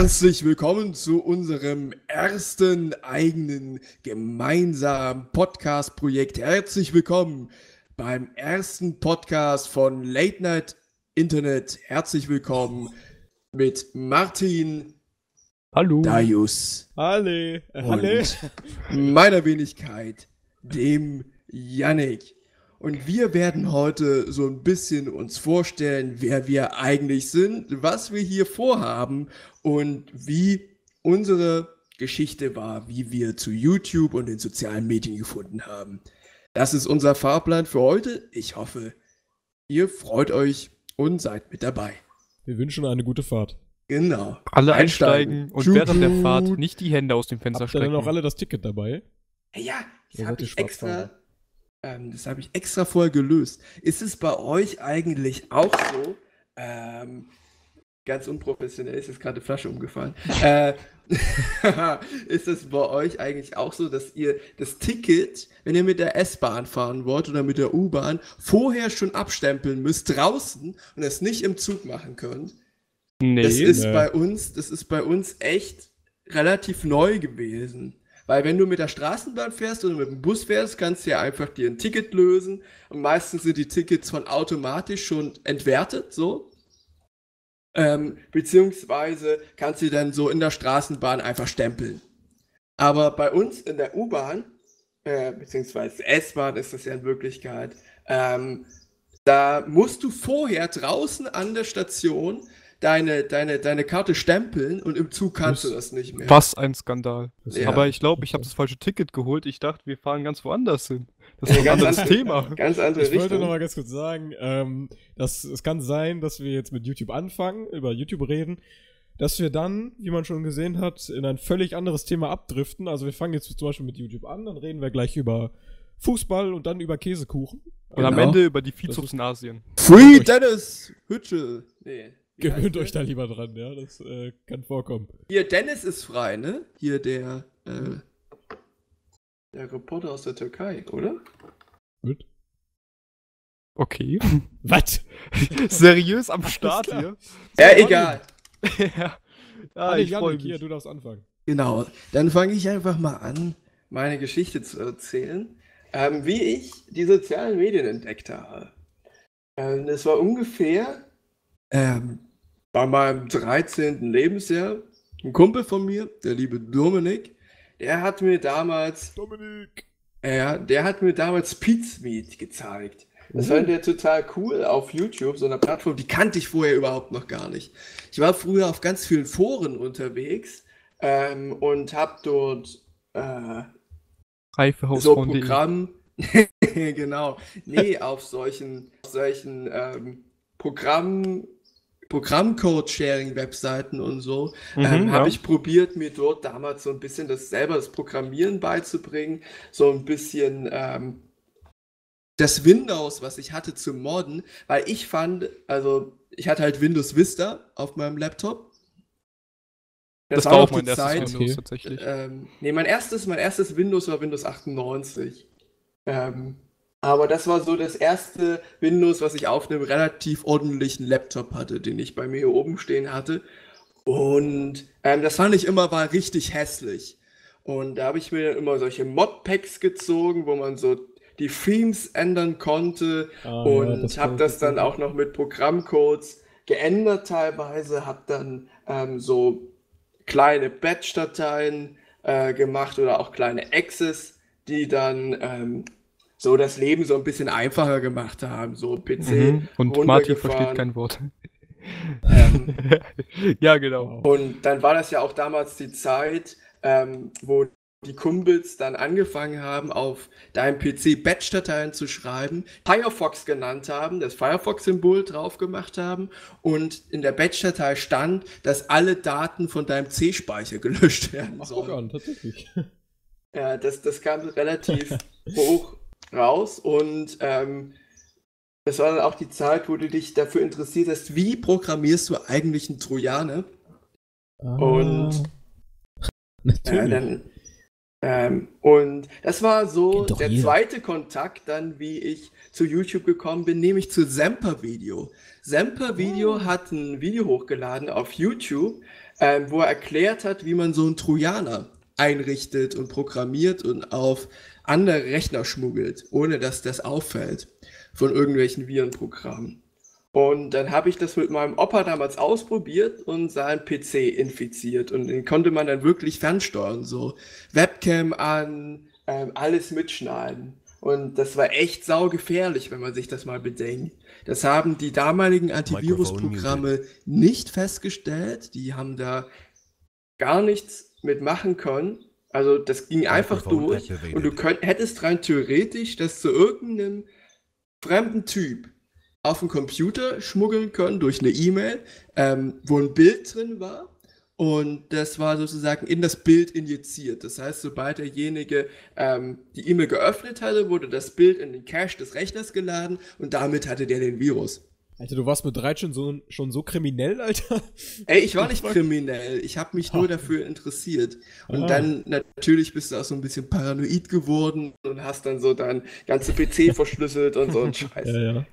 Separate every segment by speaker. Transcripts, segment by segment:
Speaker 1: Herzlich willkommen zu unserem ersten eigenen gemeinsamen Podcast-Projekt. Herzlich willkommen beim ersten Podcast von Late Night Internet. Herzlich willkommen mit Martin,
Speaker 2: Hallo.
Speaker 1: Darius
Speaker 3: Halle. Halle.
Speaker 1: und meiner Wenigkeit, dem Yannick. Und wir werden heute so ein bisschen uns vorstellen, wer wir eigentlich sind, was wir hier vorhaben und wie unsere Geschichte war, wie wir zu YouTube und den sozialen Medien gefunden haben. Das ist unser Fahrplan für heute. Ich hoffe, ihr freut euch und seid mit dabei.
Speaker 3: Wir wünschen eine gute Fahrt.
Speaker 1: Genau.
Speaker 2: Alle einsteigen und
Speaker 1: Tschut,
Speaker 2: während der. Fahrt nicht die Hände aus dem Fenster
Speaker 3: Habt ihr denn
Speaker 2: strecken.
Speaker 3: auch alle das Ticket dabei?
Speaker 1: Ja, das
Speaker 3: Ihr
Speaker 1: habe ich extra. Ähm, das habe ich extra vorher gelöst. Ist es bei euch eigentlich auch so? Ähm, ganz unprofessionell ist jetzt gerade eine Flasche umgefallen. äh, ist es bei euch eigentlich auch so, dass ihr das Ticket, wenn ihr mit der S-Bahn fahren wollt oder mit der U-Bahn, vorher schon abstempeln müsst draußen und es nicht im Zug machen könnt?
Speaker 2: Nee.
Speaker 1: Das ist
Speaker 3: Nee.
Speaker 1: bei uns, das ist bei uns echt relativ neu gewesen. Weil wenn du mit der Straßenbahn fährst oder mit dem Bus fährst, kannst du ja einfach dir ein Ticket lösen. Und meistens sind die Tickets von automatisch schon entwertet, so. Ähm, beziehungsweise kannst du dann so in der Straßenbahn einfach stempeln. Aber bei uns in der U-Bahn, äh, beziehungsweise S-Bahn ist das ja in Wirklichkeit, ähm, da musst du vorher draußen an der Station deine, deine, deine Karte stempeln und im Zug kannst du
Speaker 3: Das-
Speaker 1: das nicht mehr.
Speaker 2: Was ein Skandal.
Speaker 1: Ja.
Speaker 2: Aber ich glaube, ich habe das falsche Ticket geholt. Ich dachte, wir fahren ganz woanders hin. Das ist ein
Speaker 1: ganz
Speaker 2: anderes
Speaker 1: andere-
Speaker 2: Thema.
Speaker 1: Ganz andere
Speaker 3: Ich wollte
Speaker 1: Richtung.
Speaker 3: noch mal ganz kurz sagen, ähm, dass es kann sein, dass wir jetzt mit YouTube anfangen, über YouTube reden, dass wir dann, wie man schon gesehen hat, in ein völlig anderes Thema abdriften. Also wir fangen jetzt zum Beispiel mit YouTube an, dann reden wir gleich über Fußball und dann über Käsekuchen.
Speaker 2: Und am
Speaker 1: Genau.
Speaker 2: Ende über die
Speaker 3: Das
Speaker 2: Viehzucht in Asien.
Speaker 1: Free Dennis Hütschel. Nee.
Speaker 3: Gewöhnt euch da lieber dran, ja, das äh, kann vorkommen.
Speaker 1: Hier, Dennis ist frei, ne? Hier der, äh, der Reporter aus der Türkei, oder?
Speaker 3: Gut.
Speaker 2: Okay.
Speaker 3: Was?
Speaker 2: Seriös am Start hier.
Speaker 1: Ja,
Speaker 3: Mann.
Speaker 1: egal.
Speaker 2: ja,
Speaker 3: Ah,
Speaker 2: ich freue
Speaker 3: hier,
Speaker 2: mich.
Speaker 3: du darfst anfangen.
Speaker 1: Genau, dann fange ich einfach mal an, meine Geschichte zu erzählen, ähm, wie ich die sozialen Medien entdeckt habe. Ähm, das war ungefähr ähm, bei meinem 13. Lebensjahr. Ein Kumpel von mir, der liebe Dominik, der hat mir damals,
Speaker 3: Dominik!
Speaker 1: ja, der hat mir damals Pizmeet gezeigt. Das fand er total cool auf YouTube, so einer Plattform, die kannte ich vorher überhaupt noch gar nicht. Ich war früher auf ganz vielen Foren unterwegs ähm, und habe dort äh, so. Programm, genau, nee, auf solchen, auf solchen ähm, Programm, Programmcode-Sharing-Webseiten und so,
Speaker 2: Mhm,
Speaker 1: ähm,
Speaker 2: ja.
Speaker 1: habe ich probiert, mir dort damals so ein bisschen das selber das Programmieren beizubringen, so ein bisschen ähm, das Windows, was ich hatte, zu modden, weil ich fand, also ich hatte halt Windows Vista auf meinem Laptop.
Speaker 2: Das, war auch
Speaker 1: noch
Speaker 2: mein
Speaker 1: die
Speaker 2: erstes
Speaker 1: Zeit,
Speaker 2: Windows
Speaker 3: Okay.
Speaker 2: tatsächlich.
Speaker 1: ähm, nee, mein erstes, mein erstes Windows war Windows 98. Ähm, aber das war so das erste Windows, was ich auf einem relativ ordentlichen Laptop hatte, den ich bei mir hier oben stehen hatte. Und ähm, das fand ich immer war richtig hässlich. Und da habe ich mir dann immer solche Modpacks gezogen, wo man so die Themes ändern konnte
Speaker 3: Ah,
Speaker 1: und
Speaker 3: ja,
Speaker 1: habe das dann auch noch mit Programmcodes geändert teilweise, habe dann ähm, so kleine Batch-Dateien äh, gemacht oder auch kleine Exes, die dann ähm, so das Leben so ein bisschen einfacher gemacht haben, so PC
Speaker 2: Mhm. Und Martin versteht kein Wort.
Speaker 1: ähm,
Speaker 2: ja, genau.
Speaker 1: Und dann war das ja auch damals die Zeit, ähm, wo die Kumpels dann angefangen haben, auf deinem PC Batch-Dateien zu schreiben, Firefox genannt haben, das Firefox-Symbol drauf gemacht haben und in der Batch-Datei stand, dass alle Daten von deinem C-Speicher gelöscht werden
Speaker 3: Ach, guck
Speaker 1: sollen.
Speaker 3: an, tatsächlich.
Speaker 1: Ja, das, das kam relativ hoch raus und ähm, das war dann auch die Zeit, wo du dich dafür interessiert hast, wie programmierst du eigentlich einen Trojaner? Und- Ja,
Speaker 3: Natürlich.
Speaker 1: dann, ähm, und das war so der
Speaker 3: jeder.
Speaker 1: zweite Kontakt dann, wie ich zu YouTube gekommen bin, nämlich zu Semper Video. Semper Video
Speaker 3: Oh.
Speaker 1: hat ein Video hochgeladen auf YouTube, ähm, wo er erklärt hat, wie man so einen Trojaner einrichtet und programmiert und auf andere Rechner schmuggelt, ohne dass das auffällt von irgendwelchen Virenprogrammen. Und dann habe ich das mit meinem Opa damals ausprobiert und seinen PC infiziert. Und den konnte man dann wirklich fernsteuern. So Webcam an, ähm, alles mitschneiden. Und das war echt saugefährlich, wenn man sich das mal bedenkt. Das haben die damaligen Antivirusprogramme nicht festgestellt. Die haben da gar nichts mitmachen können. Also das ging einfach durch. Und du könnt, hättest rein theoretisch das zu irgendeinem fremden Typ auf den Computer schmuggeln können durch eine E-Mail, ähm, wo ein Bild drin war. Und das war sozusagen in das Bild injiziert. Das heißt, sobald derjenige ähm, die E-Mail geöffnet hatte, wurde das Bild in den Cache des Rechners geladen und damit hatte der den Virus.
Speaker 3: Alter, du warst mit 13 so, schon so kriminell, Alter?
Speaker 1: Ey, ich war nicht kriminell. Ich habe mich nur dafür interessiert. Und ah. dann natürlich bist du auch so ein bisschen paranoid geworden und hast dann so dein ganze PC verschlüsselt und so ein Scheiß. Ja, ja.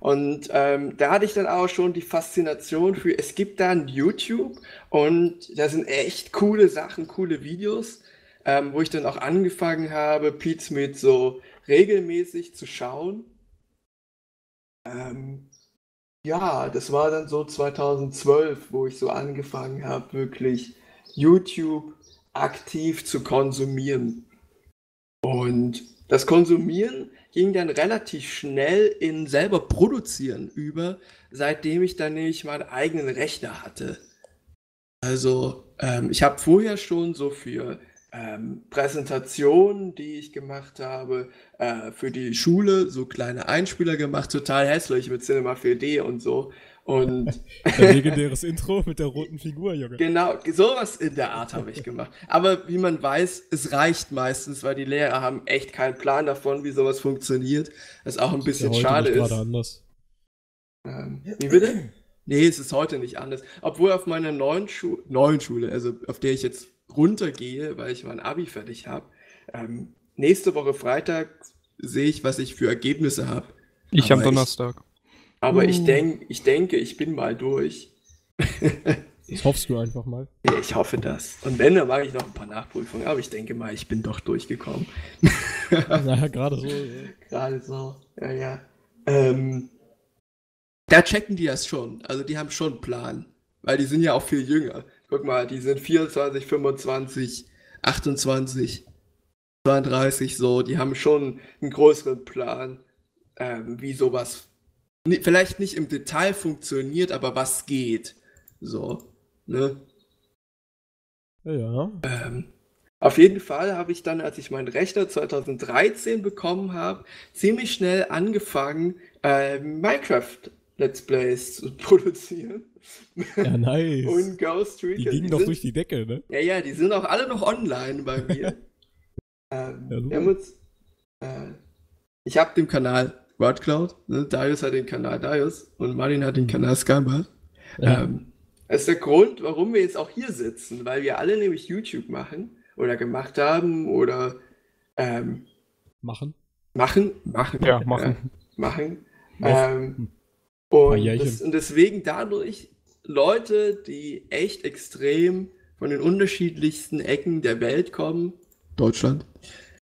Speaker 1: Und ähm, da hatte ich dann auch schon die Faszination für, es gibt da ein YouTube und da sind echt coole Sachen, coole Videos, ähm, wo ich dann auch angefangen habe, Pete Smith so regelmäßig zu schauen. Ähm, ja, das war dann so 2012, wo ich so angefangen habe, wirklich YouTube aktiv zu konsumieren. Und das Konsumieren ging dann relativ schnell in selber produzieren über, seitdem ich dann nämlich meinen eigenen Rechner hatte. Also ähm, ich habe vorher schon so für ähm, Präsentationen, die ich gemacht habe, äh, für die Schule so kleine Einspieler gemacht, total hässlich mit Cinema 4D und so. Und
Speaker 3: Ein legendäres Intro mit der roten Figur, Junge.
Speaker 1: Genau, sowas in der Art habe ich gemacht. Aber wie man weiß, es reicht meistens, weil die Lehrer haben echt keinen Plan davon, wie sowas funktioniert. Was auch ein bisschen ja schade ist. anders. Ähm, wie bitte? Nee, es ist heute nicht anders. Obwohl auf meiner neuen, Schu neuen Schule, also auf der ich jetzt runtergehe, weil ich mein Abi fertig habe, ähm, nächste Woche Freitag sehe ich, was ich für Ergebnisse habe.
Speaker 2: Ich am Donnerstag.
Speaker 1: Aber ich, uh. denk, ich denke, ich bin mal durch.
Speaker 3: das hoffst du einfach mal.
Speaker 1: Ja, ich hoffe das. Und wenn, dann mache ich noch ein paar Nachprüfungen. Aber ich denke mal, ich bin doch durchgekommen.
Speaker 3: naja, gerade so. Ja.
Speaker 1: Gerade so, ja, ja. Ähm, da checken die das schon. Also die haben schon einen Plan. Weil die sind ja auch viel jünger. Guck mal, die sind 24, 25, 28, 32 so. Die haben schon einen größeren Plan, ähm, wie sowas vielleicht nicht im Detail funktioniert, aber was geht. So, ne?
Speaker 3: Ja.
Speaker 1: Ähm, auf jeden Fall habe ich dann, als ich meinen Rechner 2013 bekommen habe, ziemlich schnell angefangen, äh, Minecraft Let's Plays zu produzieren.
Speaker 3: Ja, nice.
Speaker 1: Und Ghost
Speaker 3: Recon. Die gingen die doch sind, durch die Decke, ne?
Speaker 1: Ja, ja, die sind auch alle noch online bei mir. ähm, ja, wir haben uns, äh, ich habe dem Kanal WordCloud. Ne? Darius hat den Kanal Darius und Martin hat den Kanal Skybart. Ja. Ähm, das ist der Grund, warum wir jetzt auch hier sitzen, weil wir alle nämlich YouTube machen oder gemacht haben oder ähm,
Speaker 3: machen.
Speaker 1: Machen, machen.
Speaker 2: Ja, machen.
Speaker 1: Äh, machen. Ähm, und, das, und deswegen dadurch Leute, die echt extrem von den unterschiedlichsten Ecken der Welt kommen, Deutschland,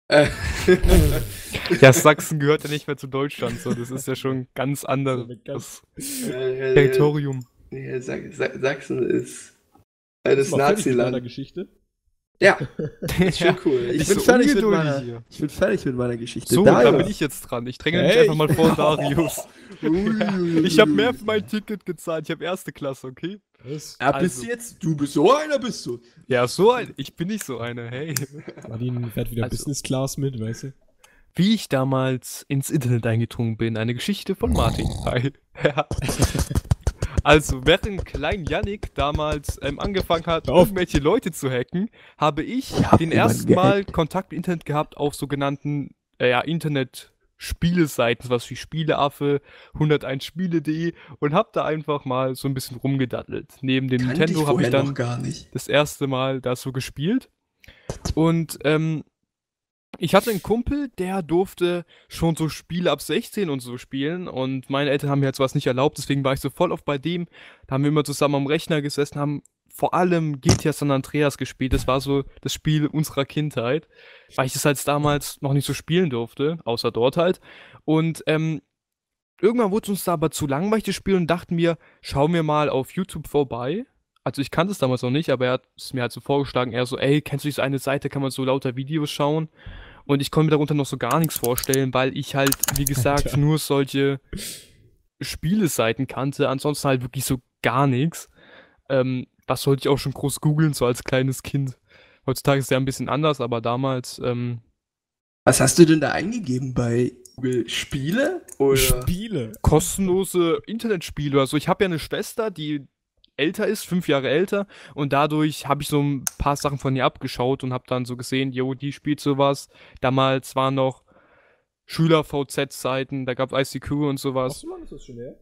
Speaker 1: äh,
Speaker 2: ja, Sachsen gehört ja nicht mehr zu Deutschland, so. Das ist ja schon ganz anderes Territorium.
Speaker 1: Ja, Sachsen ist das Naziland.
Speaker 3: Geschichte?
Speaker 1: Ja, ist schon cool. Ich, bin, so fertig mit meiner, ich bin fertig mit meiner Geschichte.
Speaker 2: So, da bin ich jetzt dran. Ich dränge hey. mich einfach mal vor Darius. ich habe mehr für mein Ticket gezahlt. Ich habe erste Klasse, okay?
Speaker 1: Was? Ja, bist also. jetzt, du bist so einer, bist du.
Speaker 2: Ja, so ein, ich bin nicht so einer, hey.
Speaker 3: Martin fährt wieder also. Business Class mit, weißt du?
Speaker 2: Wie ich damals ins Internet eingedrungen bin, eine Geschichte von Martin. Hi. Ja. Also, während klein Yannick damals ähm, angefangen hat, irgendwelche Leute zu hacken, habe ich ja, den ersten Mal Kontakt mit Internet gehabt auf sogenannten äh, ja, Internet-Spieleseiten, was wie Spieleaffe, 101spiele.de und habe da einfach mal so ein bisschen rumgedattelt. Neben dem Kann Nintendo habe ich dann das erste Mal da so gespielt. Und ähm, ich hatte einen Kumpel, der durfte schon so Spiele ab 16 und so spielen und meine Eltern haben mir halt sowas nicht erlaubt, deswegen war ich so voll auf bei dem. Da haben wir immer zusammen am Rechner gesessen, haben vor allem GTA San Andreas gespielt. Das war so das Spiel unserer Kindheit, weil ich es halt damals noch nicht so spielen durfte, außer dort halt. Und ähm, irgendwann wurde es uns da aber zu langweilig das Spiel und dachten wir, schauen wir mal auf YouTube vorbei. Also ich kannte es damals noch nicht, aber er hat es mir halt so vorgeschlagen, er so, ey, kennst du diese eine Seite, kann man so lauter Videos schauen? Und ich konnte mir darunter noch so gar nichts vorstellen, weil ich halt, wie gesagt,
Speaker 3: Alter.
Speaker 2: nur solche Spieleseiten kannte, ansonsten halt wirklich so gar nichts. Ähm, was sollte ich auch schon groß googeln, so als kleines Kind. Heutzutage ist es ja ein bisschen anders, aber damals, ähm,
Speaker 1: Was hast du denn da eingegeben bei Google? Spiele? Oder?
Speaker 3: Spiele.
Speaker 2: kostenlose Internetspiele oder so. Ich habe ja eine Schwester, die älter ist, fünf Jahre älter, und dadurch habe ich so ein paar Sachen von ihr abgeschaut und habe dann so gesehen, jo, die spielt sowas. Damals waren noch Schüler-VZ-Seiten, da gab es ICQ und sowas.
Speaker 3: du mal, ist das schon her?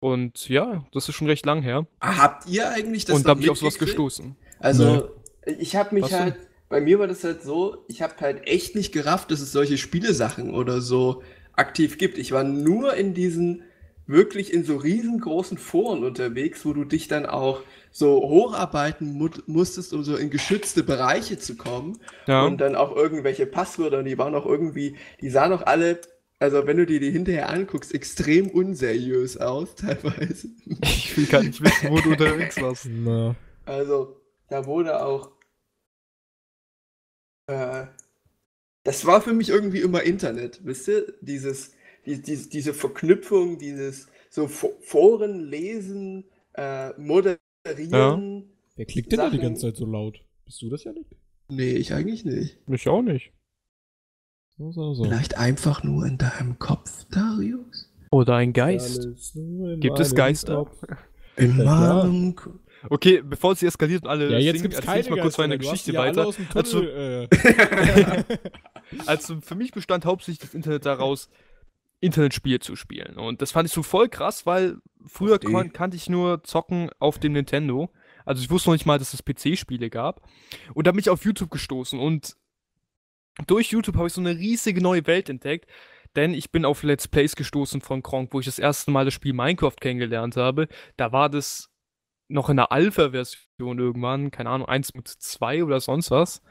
Speaker 2: Und ja, das ist schon recht lang her.
Speaker 1: Ah, Habt ihr eigentlich das
Speaker 2: und da bin ich auf sowas gestoßen.
Speaker 1: Also, ich habe mich
Speaker 2: Was denn?
Speaker 1: halt, bei mir war das halt so, ich habe halt echt nicht gerafft, dass es solche Spielesachen oder so aktiv gibt. Ich war nur in diesen, wirklich in so riesengroßen Foren unterwegs, wo du dich dann auch so hocharbeiten mu musstest, um so in geschützte Bereiche zu kommen.
Speaker 2: Ja.
Speaker 1: Und dann auch irgendwelche Passwörter, die waren auch irgendwie, die sahen auch alle, also wenn du dir die hinterher anguckst, extrem unseriös aus, teilweise.
Speaker 2: Ich will gar nicht wissen, wo du unterwegs warst.
Speaker 3: Na.
Speaker 1: Also, da wurde auch. Äh, das war für mich irgendwie immer Internet, wisst ihr? Dieses, die, die, diese Verknüpfung, dieses so Fo- Foren lesen, äh, moderieren.
Speaker 3: Wer klickt denn da die ganze Zeit so laut? Bist du das ja nicht?
Speaker 1: Nee, ich eigentlich nicht.
Speaker 2: Mich auch nicht.
Speaker 3: So, so, so.
Speaker 1: Vielleicht einfach nur in deinem Kopf, Darius?
Speaker 2: Oder ein Geist. Gibt es Geister?
Speaker 3: Kopf.
Speaker 1: In
Speaker 3: Ja,
Speaker 1: meinem Kopf.
Speaker 2: Okay, bevor es eskaliert und alle
Speaker 3: Ja, jetzt
Speaker 2: singen, erzähl ich mal kurz meine Geschichte
Speaker 3: ja
Speaker 2: weiter. Also,
Speaker 3: äh.
Speaker 2: Also für mich bestand hauptsächlich das Internet daraus, Internetspiele zu spielen. Und das fand ich so voll krass, weil früher kon kannte ich nur Zocken auf dem Nintendo. Also ich wusste noch nicht mal, dass es PC-Spiele gab. Und da bin ich auf YouTube gestoßen und durch YouTube habe ich so eine riesige neue Welt entdeckt. Denn ich bin auf Let's Plays gestoßen von Kronk, wo ich das erste Mal das Spiel Minecraft kennengelernt habe. Da war das noch in der Alpha-Version irgendwann, keine Ahnung, 1.2 oder sonst was.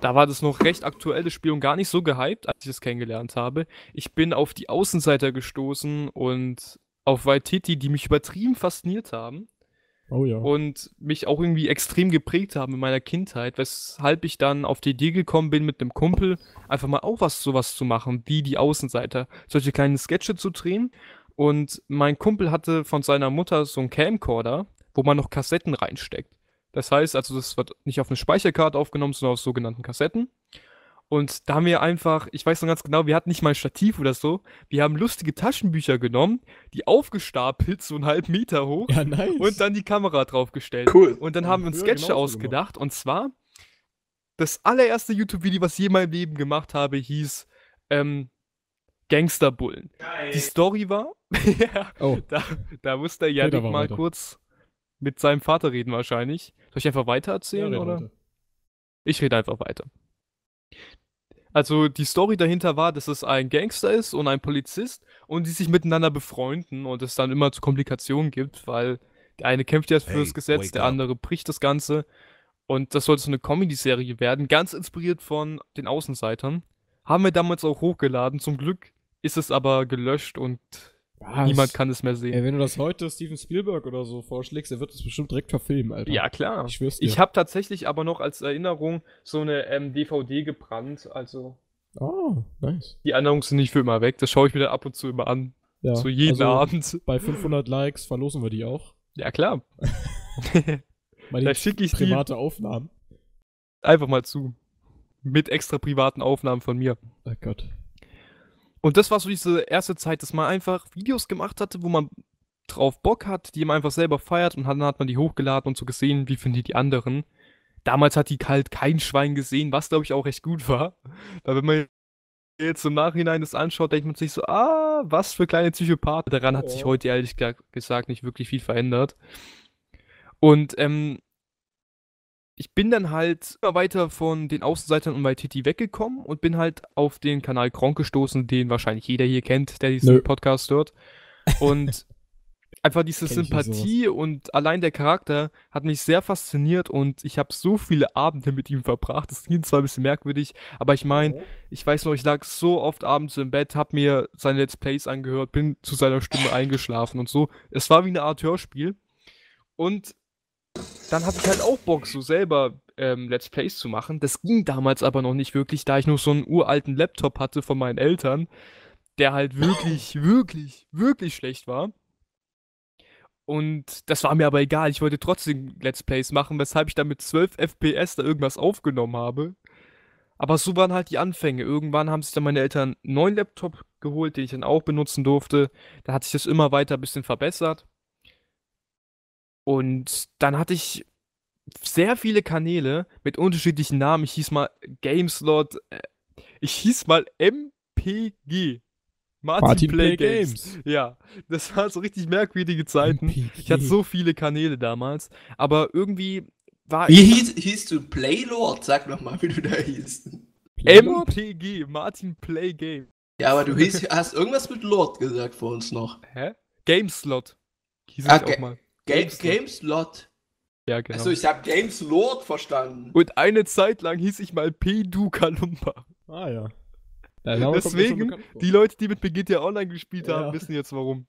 Speaker 2: Da war das noch recht aktuell, das Spiel und gar nicht so gehypt, als ich es kennengelernt habe. Ich bin auf die Außenseiter gestoßen und auf Waititi, die mich übertrieben fasziniert haben
Speaker 3: Oh ja.
Speaker 2: und mich auch irgendwie extrem geprägt haben in meiner Kindheit, weshalb ich dann auf die Idee gekommen bin, mit einem Kumpel einfach mal auch was sowas zu machen, wie die Außenseiter, solche kleinen Sketche zu drehen. Und mein Kumpel hatte von seiner Mutter so einen Camcorder, wo man noch Kassetten reinsteckt. Das heißt, also das wird nicht auf eine Speicherkarte aufgenommen, sondern auf sogenannten Kassetten. Und da haben wir einfach, ich weiß noch ganz genau, wir hatten nicht mal ein Stativ oder so. Wir haben lustige Taschenbücher genommen, die aufgestapelt, so einen halben Meter hoch,
Speaker 3: Ja, nice.
Speaker 2: und dann die Kamera draufgestellt.
Speaker 1: Cool.
Speaker 2: Und dann
Speaker 3: Ja,
Speaker 2: haben wir uns Sketche
Speaker 3: genauso
Speaker 2: ausgedacht. Und zwar, das allererste YouTube-Video, was ich je in meinem Leben gemacht habe, hieß ähm, Gangsterbullen. Die Story war, ja,
Speaker 3: oh,
Speaker 2: da, da muss der Janik mal
Speaker 3: weiter.
Speaker 2: kurz mit seinem Vater reden wahrscheinlich. Soll ich einfach weiter
Speaker 3: ja,
Speaker 2: erzählen,
Speaker 3: red
Speaker 2: oder?
Speaker 3: weiter.
Speaker 2: Ich rede einfach weiter. Also die Story dahinter war, dass es ein Gangster ist und ein Polizist und die sich miteinander befreunden und es dann immer zu Komplikationen gibt, weil der eine kämpft jetzt für
Speaker 4: Hey,
Speaker 2: das Gesetz, der
Speaker 4: up.
Speaker 2: andere bricht das Ganze. Und das sollte so eine Comedy-Serie werden, ganz inspiriert von den Außenseitern. Haben wir damals auch hochgeladen. Zum Glück ist es aber gelöscht und
Speaker 3: Was?
Speaker 2: niemand kann es mehr sehen.
Speaker 3: Ey, wenn du das heute Steven Spielberg oder so vorschlägst, der wird das bestimmt direkt verfilmen, Alter.
Speaker 2: Ja, klar.
Speaker 3: Ich schwör's dir.
Speaker 2: Ich habe tatsächlich aber noch als Erinnerung so eine ähm, DVD gebrannt. Also
Speaker 3: Ah, nice.
Speaker 2: die Erinnerungen sind nicht für immer weg. Das schaue ich mir dann ab und zu immer an.
Speaker 3: Ja,
Speaker 2: so jeden
Speaker 3: also
Speaker 2: Abend.
Speaker 3: Bei 500 Likes verlosen wir die auch.
Speaker 2: Ja, klar. Da
Speaker 3: die
Speaker 2: schicke ich die
Speaker 3: private Aufnahmen.
Speaker 2: einfach mal zu. Mit extra privaten Aufnahmen von mir.
Speaker 3: Oh Gott.
Speaker 2: Und das war so diese erste Zeit, dass man einfach Videos gemacht hatte, wo man drauf Bock hat, die man einfach selber feiert und dann hat man die hochgeladen und so gesehen, wie finden die die anderen. Damals hat die halt kein Schwein gesehen, was glaube ich auch recht gut war. Weil wenn man jetzt im Nachhinein das anschaut, denkt man sich so, ah, was für kleine Psychopathen. Daran hat sich heute ehrlich ge- gesagt nicht wirklich viel verändert. Und ähm, ich bin dann halt immer weiter von den Außenseitern und bei Titi weggekommen und bin halt auf den Kanal Kronk gestoßen, den wahrscheinlich jeder hier kennt, der diesen
Speaker 3: Nö.
Speaker 2: Podcast hört. Und einfach diese Sympathie und allein der Charakter hat mich sehr fasziniert und ich habe so viele Abende mit ihm verbracht. Das klingt zwar ein bisschen merkwürdig, aber ich meine, ich weiß noch, ich lag so oft abends im Bett, habe mir seine Let's Plays angehört, bin zu seiner Stimme eingeschlafen und so. Es war wie eine Art Hörspiel. Und dann hatte ich halt auch Bock, so selber ähm, Let's Plays zu machen. Das ging damals aber noch nicht wirklich, da ich noch so einen uralten Laptop hatte von meinen Eltern, der halt wirklich, wirklich, wirklich schlecht war. Und das war mir aber egal. Ich wollte trotzdem Let's Plays machen, weshalb ich dann mit 12 FPS da irgendwas aufgenommen habe. Aber so waren halt die Anfänge. Irgendwann haben sich dann meine Eltern einen neuen Laptop geholt, den ich dann auch benutzen durfte. Da hat sich das immer weiter ein bisschen verbessert. Und dann hatte ich sehr viele Kanäle mit unterschiedlichen Namen. Ich hieß mal Gameslot. äh, Ich hieß mal MPG. Martin,
Speaker 3: Martin
Speaker 2: Play,
Speaker 3: Play
Speaker 2: Games.
Speaker 3: Games.
Speaker 2: Ja, das waren so richtig merkwürdige Zeiten. Ich hatte so viele Kanäle damals, aber irgendwie war
Speaker 1: Wie hieß, hieß du Playlord? Sag noch mal, wie du da hießt.
Speaker 2: MPG, Martin Play Game.
Speaker 1: Ja, aber du hieß, hast irgendwas mit Lord gesagt vor uns noch.
Speaker 2: Hä? Gameslot. Hieß
Speaker 1: Ah,
Speaker 2: ich auch mal.
Speaker 1: Ga
Speaker 2: Gameslot.
Speaker 1: Gameslot.
Speaker 2: Ja, genau.
Speaker 1: Also ich habe Games Lord verstanden.
Speaker 2: Und eine Zeit lang hieß ich mal P-Du Kalumba.
Speaker 3: Ah ja. Mir schon
Speaker 2: Deswegen, die Leute, die mit GTA Online gespielt
Speaker 3: Ja.
Speaker 2: haben, wissen jetzt warum.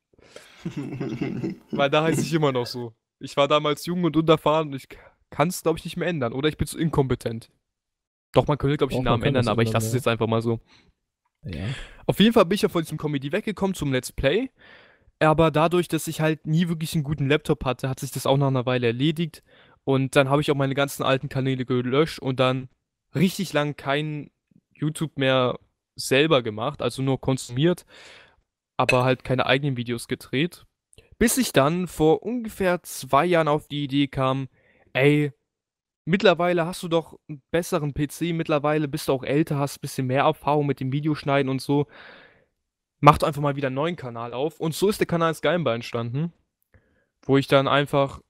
Speaker 2: Weil da heiße ich immer noch so. Ich war damals jung und unerfahren und ich kann es, glaube ich, nicht mehr ändern. Oder ich bin zu inkompetent. Doch, man könnte, glaube ich, den Namen ändern, aber ich lasse es
Speaker 3: ja.
Speaker 2: jetzt einfach mal so.
Speaker 3: Ja.
Speaker 2: Auf jeden Fall bin ich ja von diesem Comedy weggekommen zum Let's Play. Aber dadurch, dass ich halt nie wirklich einen guten Laptop hatte, hat sich das auch nach einer Weile erledigt. Und dann habe ich auch meine ganzen alten Kanäle gelöscht und dann richtig lang kein YouTube mehr selber gemacht, also nur konsumiert, aber halt keine eigenen Videos gedreht. Bis ich dann vor ungefähr zwei Jahren auf die Idee kam, ey, mittlerweile hast du doch einen besseren PC, mittlerweile bist du auch älter, hast ein bisschen mehr Erfahrung mit dem Videoschneiden und so. Mach doch einfach mal wieder einen neuen Kanal auf. Und so ist der Kanal Skybar entstanden, wo ich dann einfach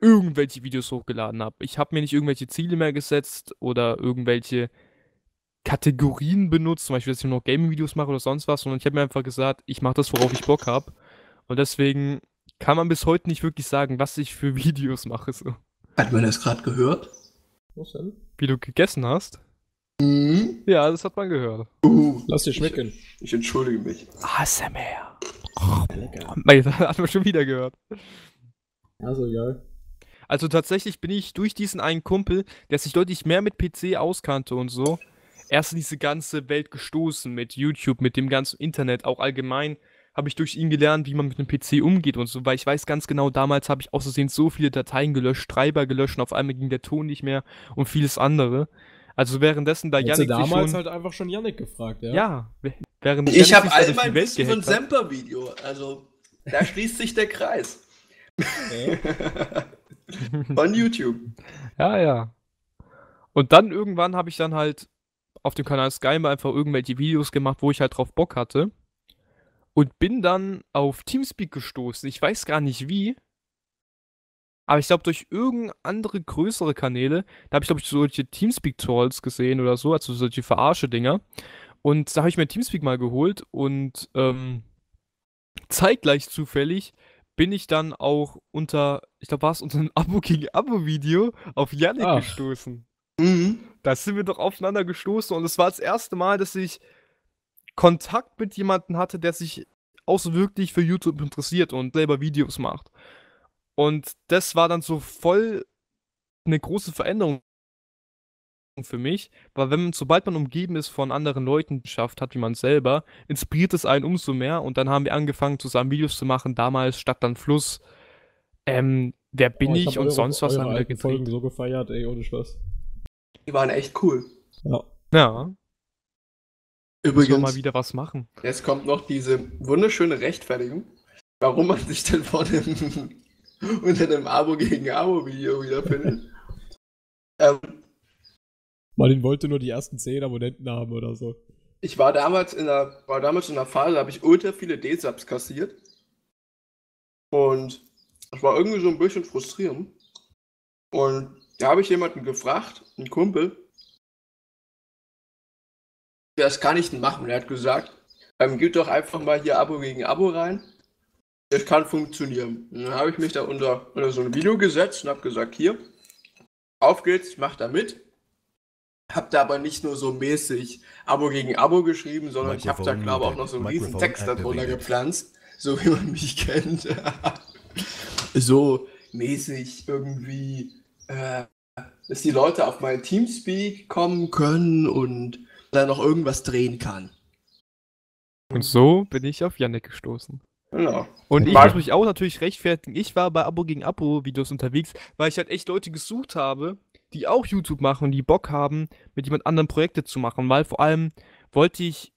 Speaker 2: irgendwelche Videos hochgeladen habe. Ich habe mir nicht irgendwelche Ziele mehr gesetzt oder irgendwelche Kategorien benutzt, zum Beispiel, dass ich nur noch Gaming-Videos mache oder sonst was, sondern ich habe mir einfach gesagt, ich mache das, worauf ich Bock habe. Und deswegen kann man bis heute nicht wirklich sagen, was ich für Videos mache. So.
Speaker 1: Hat man das gerade gehört?
Speaker 3: Was denn?
Speaker 2: Wie du gegessen hast?
Speaker 1: Mhm.
Speaker 2: Ja, das hat man gehört.
Speaker 1: Uh,
Speaker 3: Lass dir schmecken.
Speaker 1: ich entschuldige mich.
Speaker 2: ASMR.
Speaker 3: Lecker.
Speaker 2: Mei, das hat man schon wieder gehört.
Speaker 3: Also geil.
Speaker 2: Also tatsächlich bin ich durch diesen einen Kumpel, der sich deutlich mehr mit PC auskannte und so, erst in diese ganze Welt gestoßen mit YouTube, mit dem ganzen Internet, auch allgemein habe ich durch ihn gelernt, wie man mit einem PC umgeht und so, weil ich weiß ganz genau, damals habe ich außersehen so viele Dateien gelöscht, Treiber gelöscht und auf einmal ging der Ton nicht mehr und vieles andere. Also währenddessen da
Speaker 3: Hättest du
Speaker 2: Yannick sich
Speaker 3: damals
Speaker 2: schon,
Speaker 3: halt einfach schon Yannick gefragt, ja?
Speaker 2: ja, während
Speaker 1: Ich habe all mein Wissen von
Speaker 2: gehackt hat.
Speaker 1: Semper-Video. Also, da schließt sich der Kreis. Von YouTube.
Speaker 2: Ja, ja. Und dann irgendwann habe ich dann halt auf dem Kanal Skype einfach irgendwelche Videos gemacht, wo ich halt drauf Bock hatte. Und bin dann auf Teamspeak gestoßen. Ich weiß gar nicht wie. Aber ich glaube, durch irgendeine andere größere Kanäle, da habe ich, glaube ich, solche Teamspeak-Trolls gesehen oder so, also solche Verarsche-Dinger. Und da habe ich mir Teamspeak mal geholt und ähm, zeitgleich zufällig bin ich dann auch unter, ich glaube, war es unter einem Abo gegen Abo-Video auf Yannick
Speaker 3: Ach.
Speaker 2: gestoßen.
Speaker 1: Mhm.
Speaker 2: Da sind wir doch aufeinander gestoßen und es war das erste Mal, dass ich Kontakt mit jemandem hatte, der sich auch so wirklich für YouTube interessiert und selber Videos macht. Und das war dann so voll eine große Veränderung für mich, weil wenn man, sobald man umgeben ist von anderen Leuten, schafft hat wie man selber, inspiriert es einen umso mehr und dann haben wir angefangen, zusammen Videos zu machen, damals Stadt dann Fluss, ähm, wer bin
Speaker 3: Oh,
Speaker 2: ich,
Speaker 3: hab
Speaker 2: und
Speaker 3: eure-
Speaker 2: sonst was haben wir
Speaker 3: Folgen so gefeiert, ey, ohne Spaß.
Speaker 1: Die waren echt cool.
Speaker 3: Ja.
Speaker 2: Ja,
Speaker 1: Übrigens,
Speaker 2: mal wieder was machen.
Speaker 1: jetzt kommt noch diese wunderschöne Rechtfertigung, warum man sich denn vor dem, unter dem Abo gegen Abo-Video wiederfindet. ähm,
Speaker 3: Martin wollte nur die ersten 10 Abonnenten haben oder so.
Speaker 1: ich war damals in einer, war damals in einer Phase, da habe ich ultra viele D-Subs kassiert. Und das war irgendwie so ein bisschen frustrierend. Und da habe ich jemanden gefragt, einen Kumpel, das kann ich denn machen. Er hat gesagt, ähm, gib doch einfach mal hier Abo gegen Abo rein. Das kann funktionieren. Und dann habe ich mich da unter, unter so ein Video gesetzt und habe gesagt, hier, auf geht's, ich mach da mit. Hab da aber nicht nur so mäßig Abo gegen Abo geschrieben, sondern ich habe da, glaube ich, auch noch so einen riesen
Speaker 4: Microphone
Speaker 1: Text darunter gepflanzt, so wie man mich kennt. so mäßig irgendwie, äh, dass die Leute auf mein Teamspeak kommen können und da noch irgendwas drehen kann.
Speaker 2: Und so bin ich auf Yannick gestoßen.
Speaker 1: Genau.
Speaker 2: Und ich muss mich auch natürlich rechtfertigen. Ich war bei Abo gegen Abo-Videos unterwegs, weil ich halt echt Leute gesucht habe, die auch YouTube machen und die Bock haben, mit jemand anderem Projekte zu machen. Weil vor allem wollte ich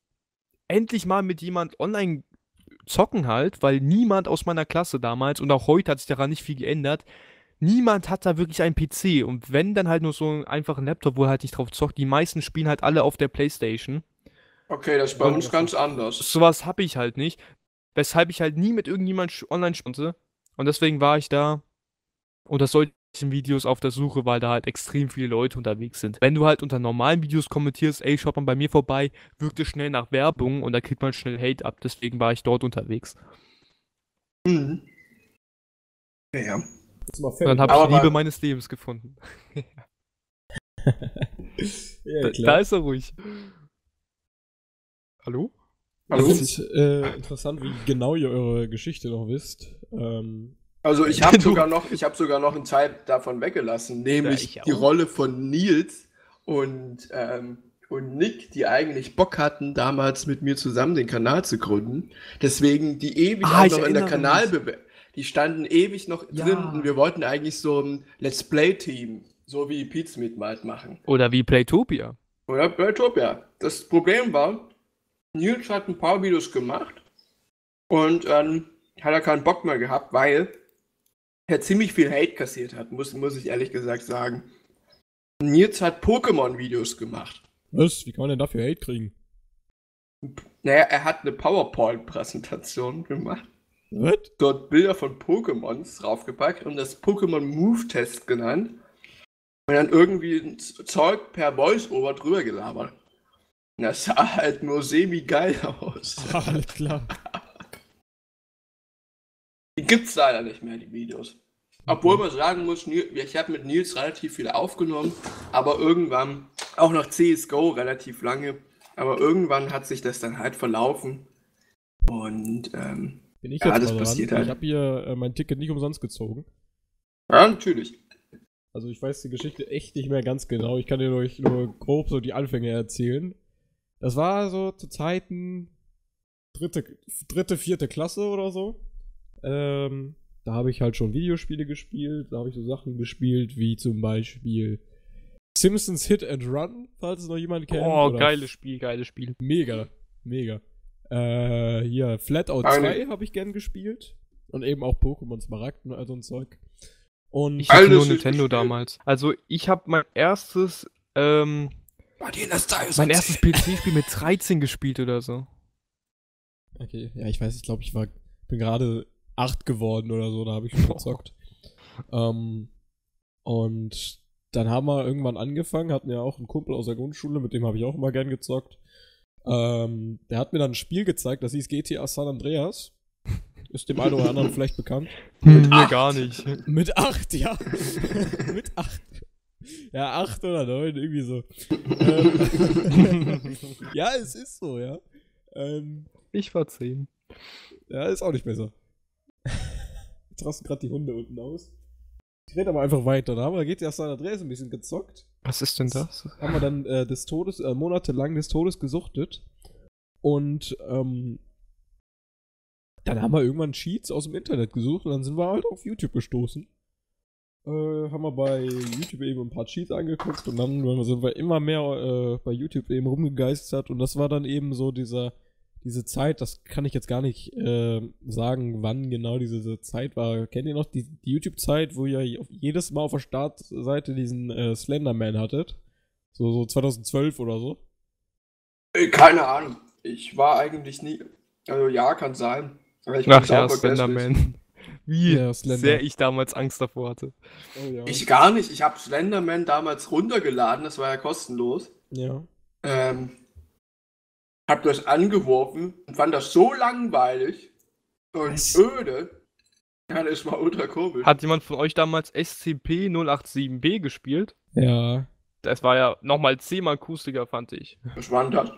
Speaker 2: endlich mal mit jemand online zocken halt, weil niemand aus meiner Klasse damals und auch heute hat sich daran nicht viel geändert. Niemand hat da wirklich einen PC und wenn dann halt nur so einen einfachen Laptop, wo er halt nicht drauf zockt. Die meisten spielen halt alle auf der Playstation.
Speaker 1: Okay, das ist bei uns ganz anders.
Speaker 2: Sowas habe ich halt nicht. Weshalb ich halt nie mit irgendjemand online konnte. Und deswegen war ich da unter solchen Videos auf der Suche, weil da halt extrem viele Leute unterwegs sind. Wenn du halt unter normalen Videos kommentierst, ey, schaut mal bei mir vorbei, wirkt es schnell nach Werbung und da kriegt man schnell Hate ab. Deswegen war ich dort unterwegs.
Speaker 1: Mhm. Ja, ja.
Speaker 2: Und dann habe ich die Liebe meines Lebens gefunden.
Speaker 3: ja,
Speaker 2: Da, da ist er ruhig. Hallo?
Speaker 1: Hallo?
Speaker 3: Es ist äh, interessant, wie genau ihr eure Geschichte noch wisst. Ähm,
Speaker 1: Also ich habe sogar noch, ich habe sogar noch einen Teil davon weggelassen, nämlich
Speaker 2: ich
Speaker 1: die. Rolle von Nils und ähm, und Nick, die eigentlich Bock hatten, damals mit mir zusammen den Kanal zu gründen. Deswegen die ewig
Speaker 2: Ah,
Speaker 1: auch noch in der. Kanalbewertung. Die standen ewig noch
Speaker 2: Ja.
Speaker 1: drin und wir wollten eigentlich so ein Let's Play-Team, so wie Pizza mit halt machen.
Speaker 2: Oder wie Playtopia.
Speaker 1: Oder Beltopia. Das Problem war, Nils hat ein paar Videos gemacht und ähm, hat er keinen Bock mehr gehabt, weil er ziemlich viel Hate kassiert hat, muss, muss ich ehrlich gesagt sagen. Nils hat Pokémon-Videos gemacht.
Speaker 3: was? Wie kann man denn dafür Hate kriegen?
Speaker 1: Naja, er hat eine PowerPoint-Präsentation gemacht,
Speaker 3: Was?
Speaker 1: dort Bilder von Pokémons draufgepackt und das Pokémon Move-Test genannt und dann irgendwie ein Zeug per Voice-Over drüber gelabert. Das sah halt nur semi-geil aus.
Speaker 3: Alles klar.
Speaker 1: Die gibt's leider nicht mehr, die Videos. Obwohl man sagen muss, ich habe mit Nils relativ viel aufgenommen, aber irgendwann, auch noch CSGO relativ lange, aber irgendwann hat sich das dann halt verlaufen. Und ähm,
Speaker 3: Bin ich
Speaker 1: Ja,
Speaker 3: jetzt
Speaker 1: das
Speaker 3: dran.
Speaker 1: passiert halt.
Speaker 3: Ich habe hier äh, mein Ticket nicht umsonst gezogen.
Speaker 1: ja, natürlich.
Speaker 3: Also ich weiß die Geschichte echt nicht mehr ganz genau. Ich kann dir euch nur grob so die Anfänge erzählen. Das war so zu Zeiten dritte, dritte vierte Klasse oder so. Ähm, da habe ich halt schon Videospiele gespielt. Da habe ich so Sachen gespielt wie zum Beispiel Simpsons Hit and Run, falls es noch jemand kennt.
Speaker 2: Oh, geiles Spiel, geiles Spiel.
Speaker 3: Mega, mega. Äh, hier, Flatout
Speaker 1: Eine-
Speaker 3: 2 habe ich gern gespielt. Und eben auch Pokémon Smaragd und all so ein Zeug. Und
Speaker 2: Ich hatte
Speaker 1: Alles
Speaker 2: nur Nintendo
Speaker 1: gespielt.
Speaker 2: damals. Also ich habe mein erstes, ähm, mein erstes PC-Spiel mit 13 gespielt oder so.
Speaker 3: Okay, ja, ich weiß, ich glaube, ich war, bin gerade 8 geworden oder so, da habe ich schon gezockt. ähm, und dann haben wir irgendwann angefangen, hatten ja auch einen Kumpel aus der Grundschule, mit dem habe ich auch immer gern gezockt. Ähm, der hat mir dann ein Spiel gezeigt, das hieß GTA San Andreas. Ist dem einen oder anderen vielleicht bekannt.
Speaker 2: Hm, mir
Speaker 1: acht.
Speaker 2: gar nicht.
Speaker 3: Mit 8, ja. mit 8. Ja, 8 oder 9, irgendwie so. ähm, ja, es ist so, ja. Ähm,
Speaker 2: Ich war 10.
Speaker 3: ja, ist auch nicht besser. Jetzt rasten gerade die Hunde unten aus. Ich rede aber einfach weiter. Da haben wir GTA San Andreas ein bisschen gezockt.
Speaker 2: Was ist denn das?
Speaker 3: Haben wir dann äh, des Todes, äh, monatelang des Todes gesuchtet. Und ähm, dann haben wir irgendwann Cheats aus dem Internet gesucht und dann sind wir halt auf YouTube gestoßen. Äh, haben wir bei YouTube eben ein paar Cheats angeguckt und dann sind wir immer mehr äh, bei YouTube eben rumgegeistert und das war dann eben so dieser diese Zeit, das kann ich jetzt gar nicht äh, sagen, wann genau diese Zeit war. Kennt ihr noch die, die YouTube-Zeit, wo ihr jedes Mal auf der Startseite diesen äh, Slenderman hattet? So, so 2012 oder so?
Speaker 1: Äh, Keine Ahnung. Ich war eigentlich nie. Also ja, kann sein. Aber ich
Speaker 2: Ach ja. Slenderman. Wie
Speaker 3: Ja,
Speaker 2: sehr ich damals Angst davor hatte.
Speaker 3: Oh ja.
Speaker 1: Ich gar nicht. Ich habe Slenderman damals runtergeladen, das war ja kostenlos.
Speaker 3: ja.
Speaker 1: Ähm, hab das angeworfen und fand das so langweilig Und
Speaker 3: Was?
Speaker 1: öde. Ja, das war ultra komisch.
Speaker 2: Hat jemand von euch damals SCP-087b gespielt?
Speaker 3: Ja.
Speaker 2: Das war ja nochmal zehnmal kuseliger, fand ich.
Speaker 1: Was war denn das?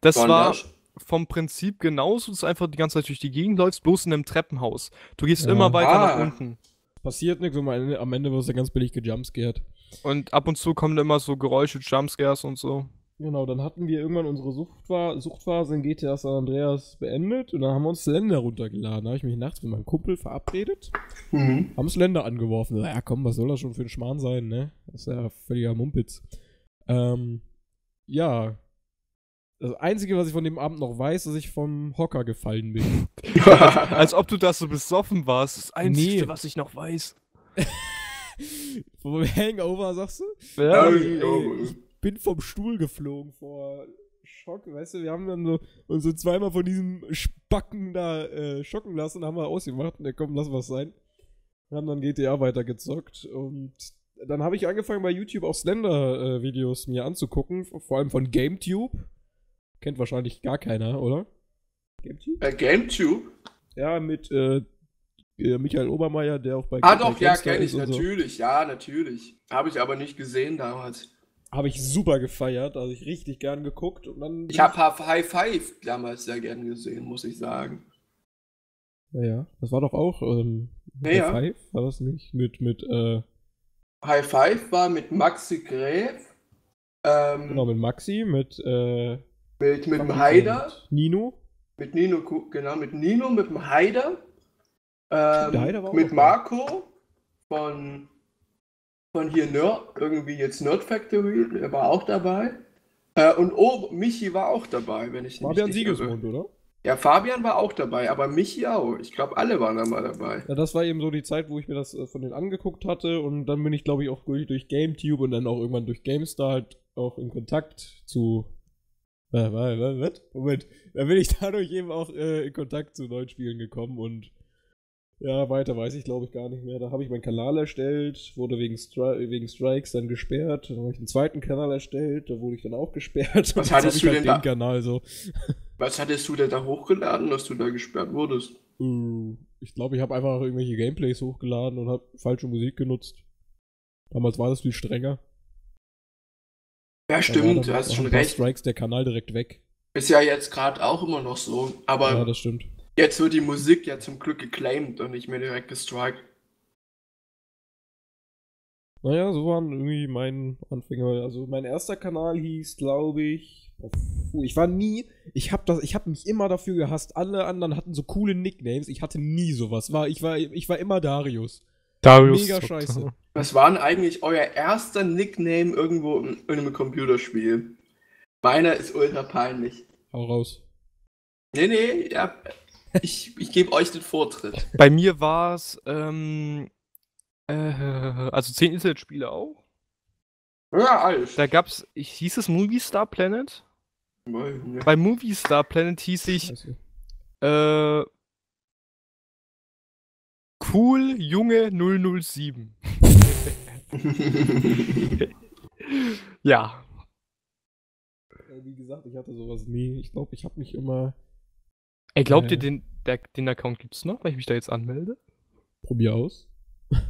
Speaker 2: Das war
Speaker 1: das?
Speaker 2: Vom Prinzip genauso, dass du einfach die ganze Zeit durch die Gegend läufst, bloß in einem Treppenhaus. Du gehst
Speaker 3: Ja.
Speaker 2: immer weiter
Speaker 1: Ah.
Speaker 2: nach unten.
Speaker 3: Passiert nichts und am Ende- am Ende wirst du ganz billig gejumpscared.
Speaker 2: Und ab und zu kommen immer so Geräusche, Jumpscares und so.
Speaker 3: Genau, dann hatten wir irgendwann unsere Suchtpha- Suchtphase in GTA San Andreas beendet und dann haben wir uns Slender runtergeladen. Da habe ich mich nachts mit meinem Kumpel verabredet,
Speaker 1: Mhm.
Speaker 3: haben Slender angeworfen. Ja, komm, was soll das schon für ein Schmarrn sein, ne? Das ist ja völliger Mumpitz. Ähm, ja. Das Einzige, was ich von dem Abend noch weiß, dass ich vom Hocker gefallen bin.
Speaker 2: Als ob du da so besoffen warst. Das Einzige,
Speaker 3: Nee.
Speaker 2: was ich noch weiß.
Speaker 3: Vom Hangover, sagst du?
Speaker 2: Ja,
Speaker 3: Ey, ey, ich bin vom Stuhl geflogen vor Schock, weißt du, wir haben dann so uns so zweimal von diesem Spacken da äh, schocken lassen, haben wir ausgemacht und ja, komm, lass was sein. Wir haben dann GTA weitergezockt und dann habe ich angefangen bei YouTube auch Slender-Videos mir anzugucken, vor allem von GameTube. Kennt wahrscheinlich gar keiner, oder? GameTube?
Speaker 1: Äh, GameTube?
Speaker 3: Ja, mit äh, äh, Michael Obermeier, der auch bei
Speaker 1: Ah
Speaker 3: bei
Speaker 1: doch, ja, kenne ich,
Speaker 3: und so.
Speaker 1: natürlich, ja, natürlich. Habe ich aber nicht gesehen damals.
Speaker 3: Habe ich super gefeiert, also ich richtig gern geguckt und dann.
Speaker 1: Ich habe High Five damals sehr gern gesehen, muss ich sagen.
Speaker 3: Ja, ja. Das war doch auch ähm,
Speaker 1: Ja,
Speaker 3: High. Five, war das nicht? Mit, mit, äh,
Speaker 1: High Five war mit Maxi Gräf, ähm,
Speaker 3: genau, mit Maxi, mit, äh,
Speaker 1: mit, mit dem Haider,
Speaker 3: Nino.
Speaker 1: mit Nino, genau, mit Nino, mit dem Haider, ähm,
Speaker 3: der Haider war auch
Speaker 1: mit. Marco von, von hier Nerd, irgendwie jetzt Nerd Factory, der war auch dabei. Äh, und oh, Michi war auch dabei, wenn ich
Speaker 3: Fabian
Speaker 1: nicht.
Speaker 3: Siegesmund, oder?
Speaker 1: Ja, Fabian war auch dabei, aber Michi auch. Ich glaube, alle waren da mal dabei.
Speaker 3: Ja, das war eben so die Zeit, wo ich mir das äh, von denen angeguckt hatte und dann bin ich, glaube ich, auch durch, durch GameTube und dann auch irgendwann durch GameStar halt auch in Kontakt zu. Was, was, was? Moment. Da bin ich dadurch eben auch äh, in Kontakt zu neuen Spielen gekommen und ja, weiter weiß ich, glaube ich, gar nicht mehr. Da habe ich meinen Kanal erstellt, wurde wegen, Stri wegen Strikes dann gesperrt. Dann habe ich einen zweiten Kanal erstellt, da wurde ich dann auch gesperrt. Jetzt
Speaker 1: hattest du
Speaker 3: halt
Speaker 1: denn
Speaker 3: den
Speaker 1: da?
Speaker 3: Kanal so.
Speaker 1: Was hattest du denn da hochgeladen, dass du da gesperrt wurdest?
Speaker 3: Äh, Ich glaube, ich habe einfach irgendwelche Gameplays hochgeladen und habe falsche Musik genutzt. Damals war das viel strenger.
Speaker 1: Ja, stimmt,
Speaker 3: dann
Speaker 1: du hast schon recht.
Speaker 3: Strikes der Kanal direkt weg.
Speaker 1: Ist ja jetzt gerade auch immer noch so. Aber
Speaker 3: ja, das stimmt.
Speaker 1: jetzt wird die Musik ja zum Glück geclaimed und nicht mehr direkt gestrikt.
Speaker 3: Naja, so waren irgendwie mein Anfänger. Also mein erster Kanal hieß, glaube ich. Puh, ich war nie. Ich habe das. Ich habe mich immer dafür gehasst. Alle anderen hatten so coole Nicknames. Ich hatte nie sowas. War ich war ich war immer Darius.
Speaker 2: Darius.
Speaker 3: Mega scheiße.
Speaker 1: Was war denn eigentlich euer erster Nickname irgendwo in, in einem Computerspiel? Meiner ist ultra peinlich.
Speaker 3: Hau raus.
Speaker 1: Nee, nee, ja, ich, ich gebe euch den Vortritt.
Speaker 2: Bei mir war es, ähm, äh, also 10 Internetspiele auch.
Speaker 1: Ja, alles.
Speaker 2: Da gab's, ich, hieß es Movie Star Planet? Bei Movie Star Planet hieß ich, äh, Cool Junge 007. ja.
Speaker 3: Wie gesagt, ich hatte sowas nie. Ich glaube, ich habe mich immer.
Speaker 2: Ey, glaubt
Speaker 3: Äh.
Speaker 2: ihr, den, der, den Account gibt's noch, weil ich mich da jetzt anmelde?
Speaker 3: Probier aus. ja,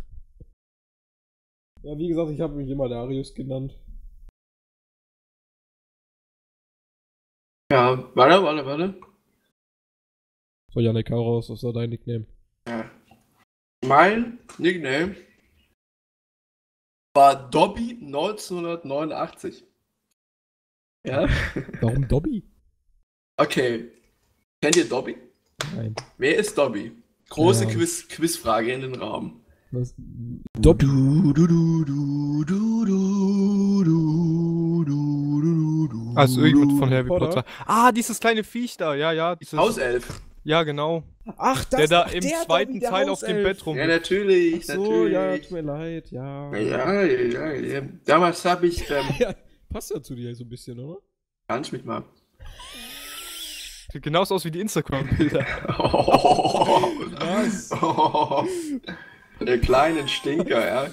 Speaker 3: wie gesagt, ich habe mich immer Darius genannt.
Speaker 1: ja, warte, warte, warte.
Speaker 3: So, Janek, hau raus. Was war dein Nickname?
Speaker 1: Mein Nickname war Dobby 1989. Ja.
Speaker 3: Warum Dobby?
Speaker 1: Okay. Kennt ihr Dobby?
Speaker 3: Nein.
Speaker 1: Wer ist Dobby? Große
Speaker 3: ja.
Speaker 1: Quiz Quizfrage in den Raum.
Speaker 3: Was? Dobby.
Speaker 2: Also irgendjemand von Harry
Speaker 3: Potter.
Speaker 2: Ah, dieses kleine Viech da, ja, ja. Dieses...
Speaker 1: Hauself.
Speaker 2: Ja, genau.
Speaker 3: Ach,
Speaker 2: der da im zweiten Teil auf dem Bett rum.
Speaker 1: Ja, natürlich,
Speaker 3: Ach so,
Speaker 1: natürlich.
Speaker 3: ja, tut mir leid, ja.
Speaker 1: Ja, ja, ja, ja. Damals habe ich, ähm,
Speaker 3: Ja, passt ja zu dir so ein bisschen, oder?
Speaker 1: kannst mich mal.
Speaker 2: Sieht genauso aus wie die Instagram-Bilder.
Speaker 3: Was?
Speaker 1: Der kleinen Stinker, ja.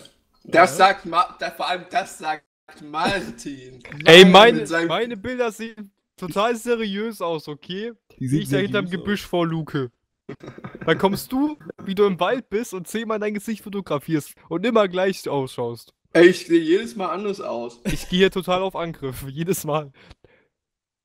Speaker 1: Das sagt Ma da, vor allem das sagt Martin.
Speaker 2: Ey, meine, meine Bilder sehen total seriös aus, okay? Wie ich da hinterm Gebüsch vor Luke. Dann kommst du, wie du im Wald bist und zehnmal dein Gesicht fotografierst und immer gleich ausschaust.
Speaker 1: Ey, ich sehe jedes Mal anders aus.
Speaker 2: Ich gehe hier total auf Angriff, jedes Mal.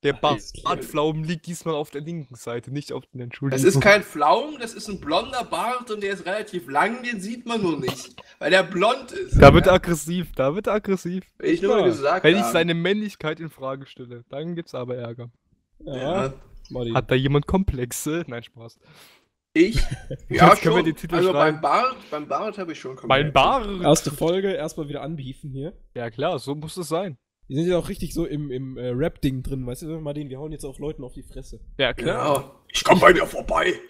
Speaker 2: Der. Bartpflaumen liegt diesmal auf der linken Seite, nicht auf den Entschuldigung.
Speaker 1: Das ist kein Pflaum, das ist ein blonder Bart und der ist relativ lang, den sieht man nur nicht, weil der blond ist.
Speaker 2: Da wird er
Speaker 1: ja?
Speaker 2: aggressiv, da wird er aggressiv.
Speaker 1: Will ich nur
Speaker 3: Ja.
Speaker 1: gesagt
Speaker 2: Wenn ich seine Männlichkeit in Frage stelle, dann gibt's aber Ärger.
Speaker 3: Ja,
Speaker 1: Ja.
Speaker 2: Hat da jemand Komplexe? Nein, Spaß.
Speaker 1: ich? Ja,
Speaker 2: Jetzt können wir
Speaker 1: schon.
Speaker 2: den Titel
Speaker 1: also
Speaker 2: schreiben.
Speaker 1: beim Bart, beim Bart habe ich schon
Speaker 2: Mein Bart!
Speaker 3: Erste Folge, erstmal wieder anbiefen hier.
Speaker 2: Ja klar, so muss es sein.
Speaker 3: Wir sind ja auch richtig so im, im äh, Rap-Ding drin, weißt du, Martin, wir hauen jetzt auch Leuten auf die Fresse.
Speaker 2: Ja klar.
Speaker 1: Ja, ich komm bei dir vorbei.